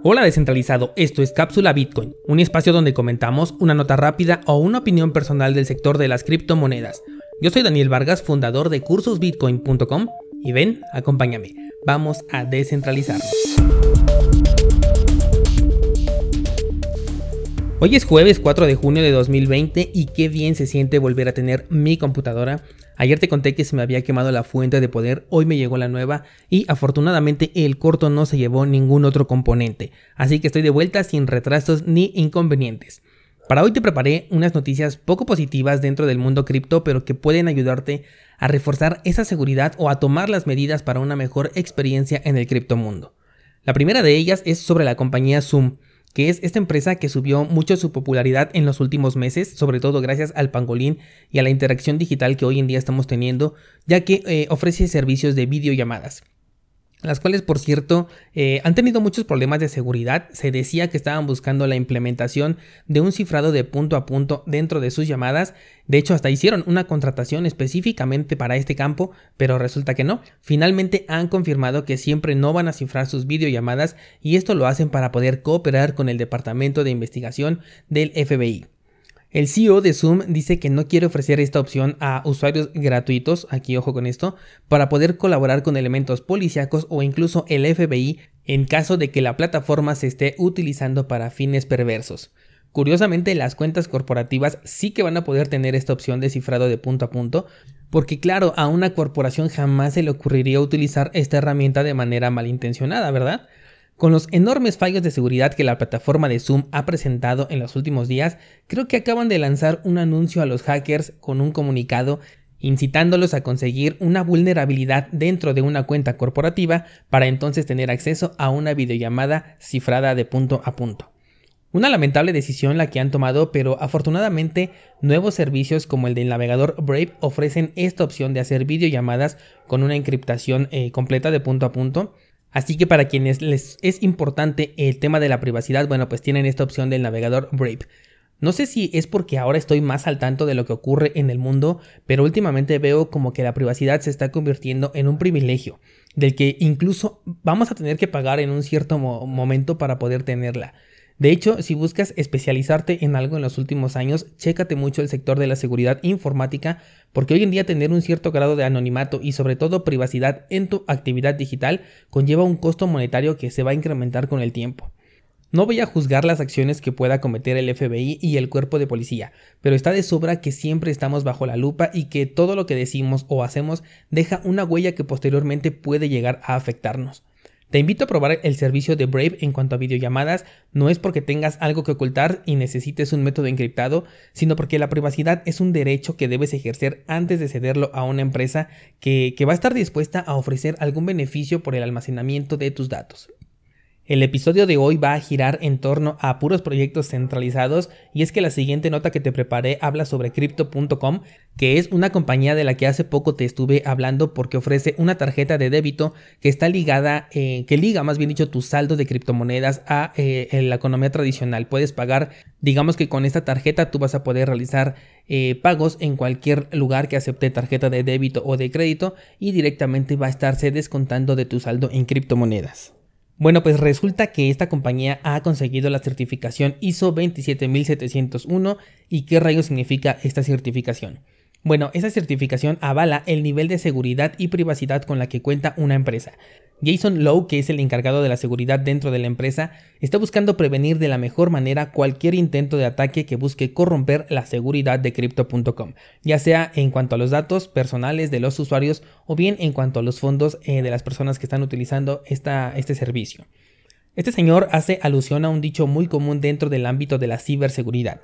Hola descentralizado, esto es Cápsula Bitcoin, un espacio donde comentamos una nota rápida o una opinión personal del sector de las criptomonedas. Yo soy Daniel Vargas, fundador de cursosbitcoin.com y ven, acompáñame, vamos a descentralizarnos. Hoy es jueves 4 de junio de 2020 y qué bien se siente volver a tener mi computadora. Ayer te conté que se me había quemado la fuente de poder, hoy me llegó la nueva y afortunadamente el corto no se llevó ningún otro componente, así que estoy de vuelta sin retrasos ni inconvenientes. Para hoy te preparé unas noticias poco positivas dentro del mundo cripto, pero que pueden ayudarte a reforzar esa seguridad o a tomar las medidas para una mejor experiencia en el criptomundo. La primera de ellas es sobre la compañía Zoom que es esta empresa que subió mucho su popularidad en los últimos meses, sobre todo gracias al pangolín y a la interacción digital que hoy en día estamos teniendo, ya que eh, ofrece servicios de videollamadas las cuales por cierto eh, han tenido muchos problemas de seguridad. Se decía que estaban buscando la implementación de un cifrado de punto a punto dentro de sus llamadas. De hecho, hasta hicieron una contratación específicamente para este campo, pero resulta que no. Finalmente han confirmado que siempre no van a cifrar sus videollamadas y esto lo hacen para poder cooperar con el Departamento de Investigación del FBI. El CEO de Zoom dice que no quiere ofrecer esta opción a usuarios gratuitos, aquí ojo con esto, para poder colaborar con elementos policíacos o incluso el FBI en caso de que la plataforma se esté utilizando para fines perversos. Curiosamente, las cuentas corporativas sí que van a poder tener esta opción de cifrado de punto a punto, porque claro, a una corporación jamás se le ocurriría utilizar esta herramienta de manera malintencionada, ¿verdad? Con los enormes fallos de seguridad que la plataforma de Zoom ha presentado en los últimos días, creo que acaban de lanzar un anuncio a los hackers con un comunicado incitándolos a conseguir una vulnerabilidad dentro de una cuenta corporativa para entonces tener acceso a una videollamada cifrada de punto a punto. Una lamentable decisión la que han tomado, pero afortunadamente nuevos servicios como el del navegador Brave ofrecen esta opción de hacer videollamadas con una encriptación eh, completa de punto a punto Así que para quienes les es importante el tema de la privacidad, bueno, pues tienen esta opción del navegador Brave. No sé si es porque ahora estoy más al tanto de lo que ocurre en el mundo, pero últimamente veo como que la privacidad se está convirtiendo en un privilegio, del que incluso vamos a tener que pagar en un cierto momento para poder tenerla. De hecho, si buscas especializarte en algo en los últimos años, chécate mucho el sector de la seguridad informática, porque hoy en día tener un cierto grado de anonimato y sobre todo privacidad en tu actividad digital conlleva un costo monetario que se va a incrementar con el tiempo. No voy a juzgar las acciones que pueda cometer el FBI y el cuerpo de policía, pero está de sobra que siempre estamos bajo la lupa y que todo lo que decimos o hacemos deja una huella que posteriormente puede llegar a afectarnos. Te invito a probar el servicio de Brave en cuanto a videollamadas, no es porque tengas algo que ocultar y necesites un método encriptado, sino porque la privacidad es un derecho que debes ejercer antes de cederlo a una empresa que, que va a estar dispuesta a ofrecer algún beneficio por el almacenamiento de tus datos. El episodio de hoy va a girar en torno a puros proyectos centralizados y es que la siguiente nota que te preparé habla sobre crypto.com, que es una compañía de la que hace poco te estuve hablando porque ofrece una tarjeta de débito que está ligada, eh, que liga más bien dicho tu saldo de criptomonedas a eh, la economía tradicional. Puedes pagar, digamos que con esta tarjeta tú vas a poder realizar eh, pagos en cualquier lugar que acepte tarjeta de débito o de crédito y directamente va a estarse descontando de tu saldo en criptomonedas. Bueno, pues resulta que esta compañía ha conseguido la certificación ISO 27701 y qué rayos significa esta certificación. Bueno, esa certificación avala el nivel de seguridad y privacidad con la que cuenta una empresa. Jason Lowe, que es el encargado de la seguridad dentro de la empresa, está buscando prevenir de la mejor manera cualquier intento de ataque que busque corromper la seguridad de crypto.com, ya sea en cuanto a los datos personales de los usuarios o bien en cuanto a los fondos eh, de las personas que están utilizando este servicio. Este señor hace alusión a un dicho muy común dentro del ámbito de la ciberseguridad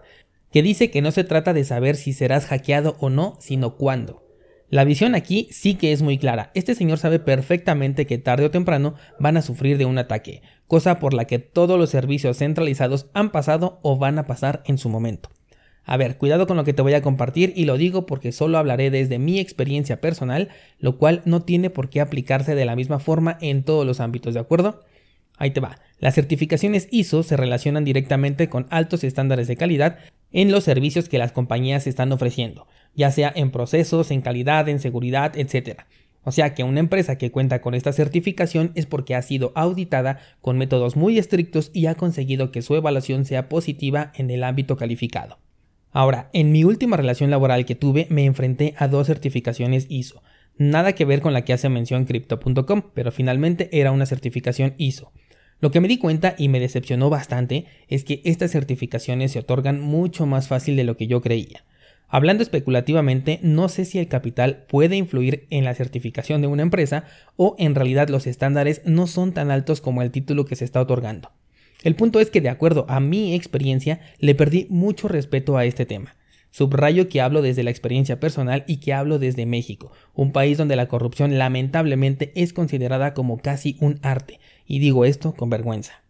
que dice que no se trata de saber si serás hackeado o no, sino cuándo. La visión aquí sí que es muy clara. Este señor sabe perfectamente que tarde o temprano van a sufrir de un ataque, cosa por la que todos los servicios centralizados han pasado o van a pasar en su momento. A ver, cuidado con lo que te voy a compartir y lo digo porque solo hablaré desde mi experiencia personal, lo cual no tiene por qué aplicarse de la misma forma en todos los ámbitos, ¿de acuerdo? Ahí te va. Las certificaciones ISO se relacionan directamente con altos estándares de calidad en los servicios que las compañías están ofreciendo, ya sea en procesos, en calidad, en seguridad, etc. O sea que una empresa que cuenta con esta certificación es porque ha sido auditada con métodos muy estrictos y ha conseguido que su evaluación sea positiva en el ámbito calificado. Ahora, en mi última relación laboral que tuve me enfrenté a dos certificaciones ISO. Nada que ver con la que hace mención Crypto.com, pero finalmente era una certificación ISO. Lo que me di cuenta y me decepcionó bastante es que estas certificaciones se otorgan mucho más fácil de lo que yo creía. Hablando especulativamente, no sé si el capital puede influir en la certificación de una empresa o en realidad los estándares no son tan altos como el título que se está otorgando. El punto es que de acuerdo a mi experiencia le perdí mucho respeto a este tema. Subrayo que hablo desde la experiencia personal y que hablo desde México, un país donde la corrupción lamentablemente es considerada como casi un arte, y digo esto con vergüenza.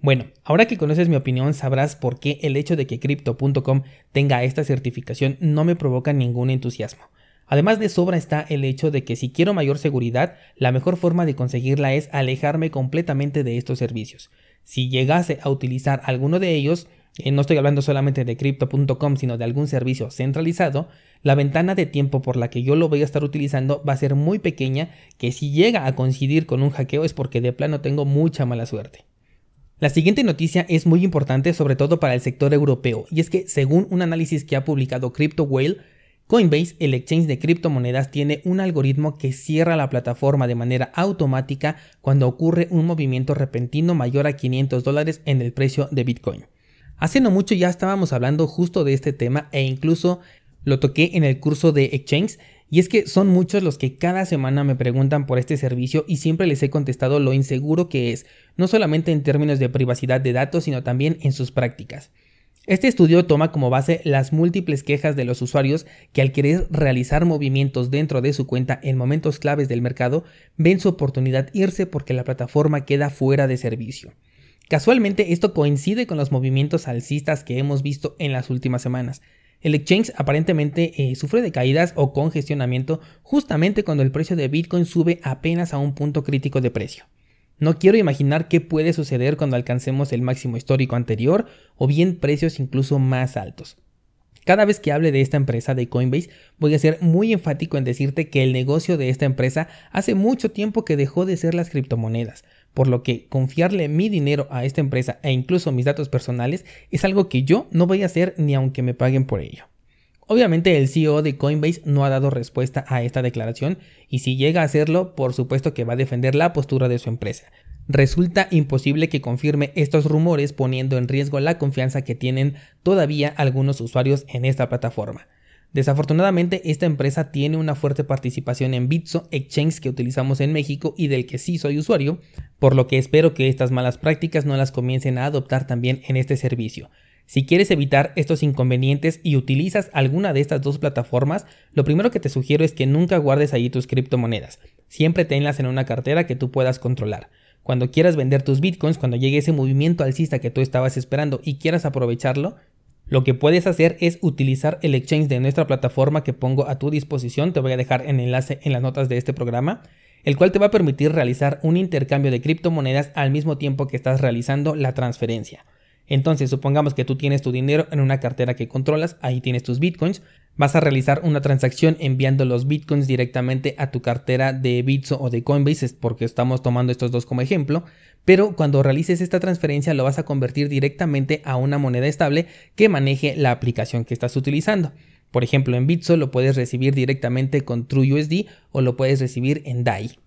Bueno, ahora que conoces mi opinión sabrás por qué el hecho de que crypto.com tenga esta certificación no me provoca ningún entusiasmo. Además de sobra está el hecho de que si quiero mayor seguridad, la mejor forma de conseguirla es alejarme completamente de estos servicios. Si llegase a utilizar alguno de ellos, eh, no estoy hablando solamente de crypto.com, sino de algún servicio centralizado, la ventana de tiempo por la que yo lo voy a estar utilizando va a ser muy pequeña, que si llega a coincidir con un hackeo es porque de plano tengo mucha mala suerte. La siguiente noticia es muy importante sobre todo para el sector europeo y es que según un análisis que ha publicado CryptoWhale, Coinbase, el exchange de criptomonedas, tiene un algoritmo que cierra la plataforma de manera automática cuando ocurre un movimiento repentino mayor a 500 dólares en el precio de Bitcoin. Hace no mucho ya estábamos hablando justo de este tema e incluso lo toqué en el curso de Exchange y es que son muchos los que cada semana me preguntan por este servicio y siempre les he contestado lo inseguro que es, no solamente en términos de privacidad de datos, sino también en sus prácticas. Este estudio toma como base las múltiples quejas de los usuarios que al querer realizar movimientos dentro de su cuenta en momentos claves del mercado ven su oportunidad irse porque la plataforma queda fuera de servicio. Casualmente esto coincide con los movimientos alcistas que hemos visto en las últimas semanas. El exchange aparentemente eh, sufre de caídas o congestionamiento justamente cuando el precio de Bitcoin sube apenas a un punto crítico de precio. No quiero imaginar qué puede suceder cuando alcancemos el máximo histórico anterior o bien precios incluso más altos. Cada vez que hable de esta empresa de Coinbase, voy a ser muy enfático en decirte que el negocio de esta empresa hace mucho tiempo que dejó de ser las criptomonedas, por lo que confiarle mi dinero a esta empresa e incluso mis datos personales es algo que yo no voy a hacer ni aunque me paguen por ello. Obviamente el CEO de Coinbase no ha dado respuesta a esta declaración y si llega a hacerlo, por supuesto que va a defender la postura de su empresa, Resulta imposible que confirme estos rumores poniendo en riesgo la confianza que tienen todavía algunos usuarios en esta plataforma. Desafortunadamente, esta empresa tiene una fuerte participación en Bitso, exchange que utilizamos en México y del que sí soy usuario, por lo que espero que estas malas prácticas no las comiencen a adoptar también en este servicio. Si quieres evitar estos inconvenientes y utilizas alguna de estas dos plataformas, lo primero que te sugiero es que nunca guardes allí tus criptomonedas. Siempre tenlas en una cartera que tú puedas controlar. Cuando quieras vender tus bitcoins, cuando llegue ese movimiento alcista que tú estabas esperando y quieras aprovecharlo, lo que puedes hacer es utilizar el exchange de nuestra plataforma que pongo a tu disposición. Te voy a dejar el enlace en las notas de este programa, el cual te va a permitir realizar un intercambio de criptomonedas al mismo tiempo que estás realizando la transferencia. Entonces, supongamos que tú tienes tu dinero en una cartera que controlas, ahí tienes tus bitcoins, vas a realizar una transacción enviando los bitcoins directamente a tu cartera de Bitso o de Coinbase, porque estamos tomando estos dos como ejemplo, pero cuando realices esta transferencia lo vas a convertir directamente a una moneda estable que maneje la aplicación que estás utilizando. Por ejemplo, en Bitso lo puedes recibir directamente con TrueUSD o lo puedes recibir en DAI.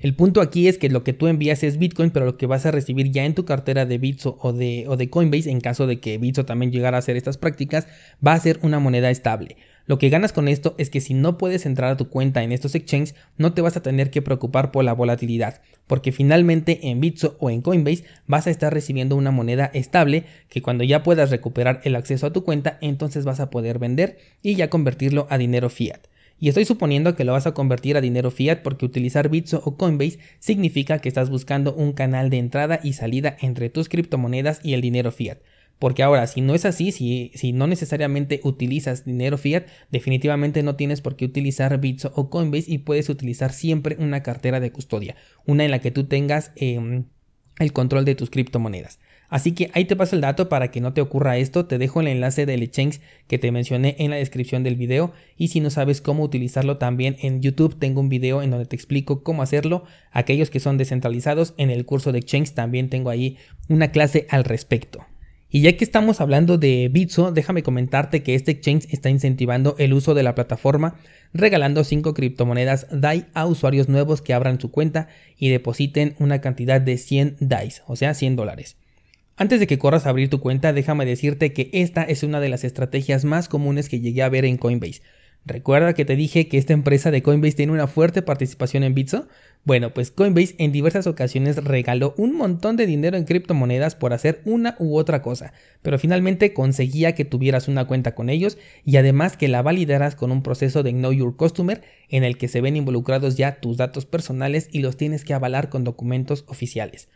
El punto aquí es que lo que tú envías es Bitcoin, pero lo que vas a recibir ya en tu cartera de Bitso o de, Coinbase, en caso de que Bitso también llegara a hacer estas prácticas, va a ser una moneda estable. Lo que ganas con esto es que si no puedes entrar a tu cuenta en estos exchanges, no te vas a tener que preocupar por la volatilidad, porque finalmente en Bitso o en Coinbase vas a estar recibiendo una moneda estable que cuando ya puedas recuperar el acceso a tu cuenta, entonces vas a poder vender y ya convertirlo a dinero fiat. Y estoy suponiendo que lo vas a convertir a dinero fiat porque utilizar Bitso o Coinbase significa que estás buscando un canal de entrada y salida entre tus criptomonedas y el dinero fiat. Porque ahora, si no es así, si, no necesariamente utilizas dinero fiat, definitivamente no tienes por qué utilizar Bitso o Coinbase y puedes utilizar siempre una cartera de custodia, una en la que tú tengas em, el control de tus criptomonedas. Así que ahí te paso el dato para que no te ocurra esto, te dejo el enlace del exchange que te mencioné en la descripción del video y si no sabes cómo utilizarlo también en YouTube tengo un video en donde te explico cómo hacerlo. Aquellos que son descentralizados en el curso de exchange también tengo ahí una clase al respecto. Y ya que estamos hablando de Bitso, déjame comentarte que este exchange está incentivando el uso de la plataforma, regalando 5 criptomonedas DAI a usuarios nuevos que abran su cuenta y depositen una cantidad de 100 DAI, o sea, 100 dólares. Antes de que corras a abrir tu cuenta, déjame decirte que esta es una de las estrategias más comunes que llegué a ver en Coinbase. ¿Recuerda que te dije que esta empresa de Coinbase tiene una fuerte participación en Bitso? Bueno, pues Coinbase en diversas ocasiones regaló un montón de dinero en criptomonedas por hacer una u otra cosa, pero finalmente conseguía que tuvieras una cuenta con ellos y además que la validaras con un proceso de Know Your Customer en el que se ven involucrados ya tus datos personales y los tienes que avalar con documentos oficiales.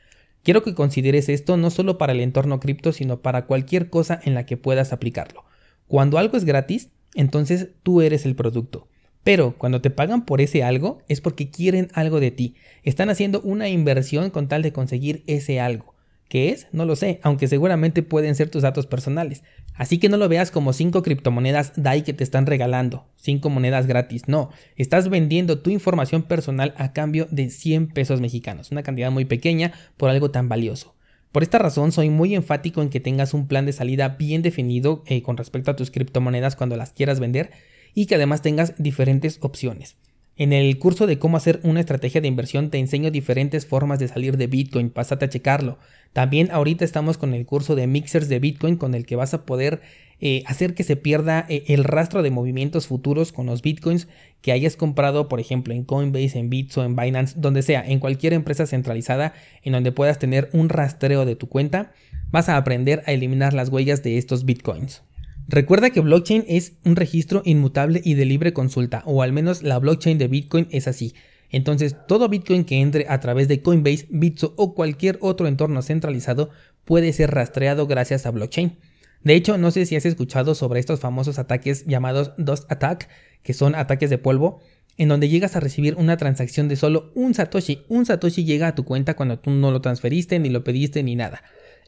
Quiero que consideres esto no solo para el entorno cripto, sino para cualquier cosa en la que puedas aplicarlo. Cuando algo es gratis, entonces tú eres el producto. Pero cuando te pagan por ese algo es porque quieren algo de ti. Están haciendo una inversión con tal de conseguir ese algo. ¿Qué es? No lo sé, aunque seguramente pueden ser tus datos personales. Así que no lo veas como 5 criptomonedas DAI que te están regalando, 5 monedas gratis, no, estás vendiendo tu información personal a cambio de 100 pesos mexicanos, una cantidad muy pequeña por algo tan valioso. Por esta razón soy muy enfático en que tengas un plan de salida bien definido eh, con respecto a tus criptomonedas cuando las quieras vender y que además tengas diferentes opciones. En el curso de cómo hacer una estrategia de inversión te enseño diferentes formas de salir de Bitcoin, pásate a checarlo. También ahorita estamos con el curso de mixers de Bitcoin con el que vas a poder eh, hacer que se pierda eh, el rastro de movimientos futuros con los Bitcoins que hayas comprado, por ejemplo, en Coinbase, en Bitso, en Binance, donde sea, en cualquier empresa centralizada en donde puedas tener un rastreo de tu cuenta, vas a aprender a eliminar las huellas de estos Bitcoins. Recuerda que blockchain es un registro inmutable y de libre consulta, o al menos la blockchain de Bitcoin es así. Entonces, todo Bitcoin que entre a través de Coinbase, Bitso o cualquier otro entorno centralizado puede ser rastreado gracias a blockchain. De hecho, no sé si has escuchado sobre estos famosos ataques llamados Dust Attack, que son ataques de polvo, en donde llegas a recibir una transacción de solo un Satoshi. Un Satoshi llega a tu cuenta cuando tú no lo transferiste, ni lo pediste, ni nada.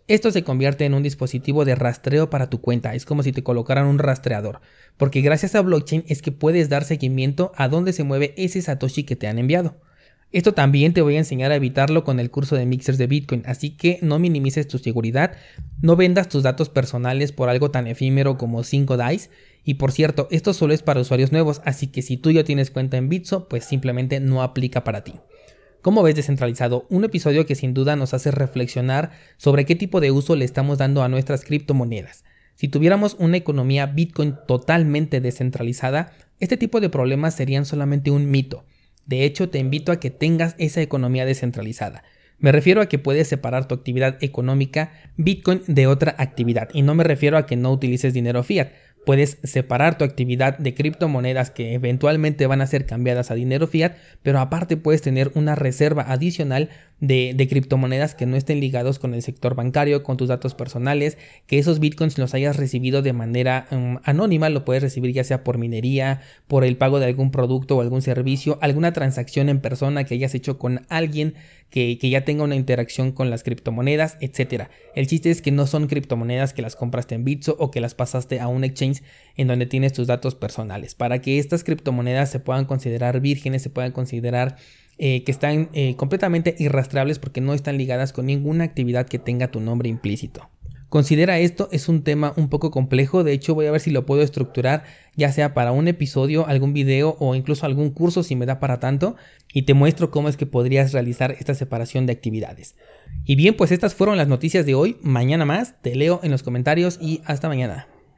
Esto se convierte en un dispositivo de rastreo para tu cuenta, es como si te colocaran un rastreador, porque gracias a blockchain es que puedes dar seguimiento a dónde se mueve ese Satoshi que te han enviado. Esto también te voy a enseñar a evitarlo con el curso de mixers de Bitcoin, así que no minimices tu seguridad, no vendas tus datos personales por algo tan efímero como 5 DICE, y por cierto, esto solo es para usuarios nuevos, así que si tú ya tienes cuenta en Bitso, pues simplemente no aplica para ti. ¿Cómo ves descentralizado? Un episodio que sin duda nos hace reflexionar sobre qué tipo de uso le estamos dando a nuestras criptomonedas. Si tuviéramos una economía Bitcoin totalmente descentralizada, este tipo de problemas serían solamente un mito. De hecho, te invito a que tengas esa economía descentralizada. Me refiero a que puedes separar tu actividad económica Bitcoin de otra actividad y no me refiero a que no utilices dinero fiat. Puedes separar tu actividad de criptomonedas que eventualmente van a ser cambiadas a dinero fiat, pero aparte puedes tener una reserva adicional de, criptomonedas que no estén ligados con el sector bancario, con tus datos personales, que esos bitcoins los hayas recibido de manera um, anónima, lo puedes recibir ya sea por minería, por el pago de algún producto o algún servicio, alguna transacción en persona que hayas hecho con alguien que, que ya tenga una interacción con las criptomonedas, etc. El chiste es que no son criptomonedas que las compraste en Bitso o que las pasaste a un exchange en donde tienes tus datos personales. Para que estas criptomonedas se puedan considerar vírgenes, se puedan considerar eh, que están eh, completamente irrastreables porque no están ligadas con ninguna actividad que tenga tu nombre implícito. Considera esto es un tema un poco complejo, de hecho voy a ver si lo puedo estructurar ya sea para un episodio, algún video o incluso algún curso si me da para tanto y te muestro cómo es que podrías realizar esta separación de actividades. Y bien, pues estas fueron las noticias de hoy, mañana más, te leo en los comentarios y hasta mañana.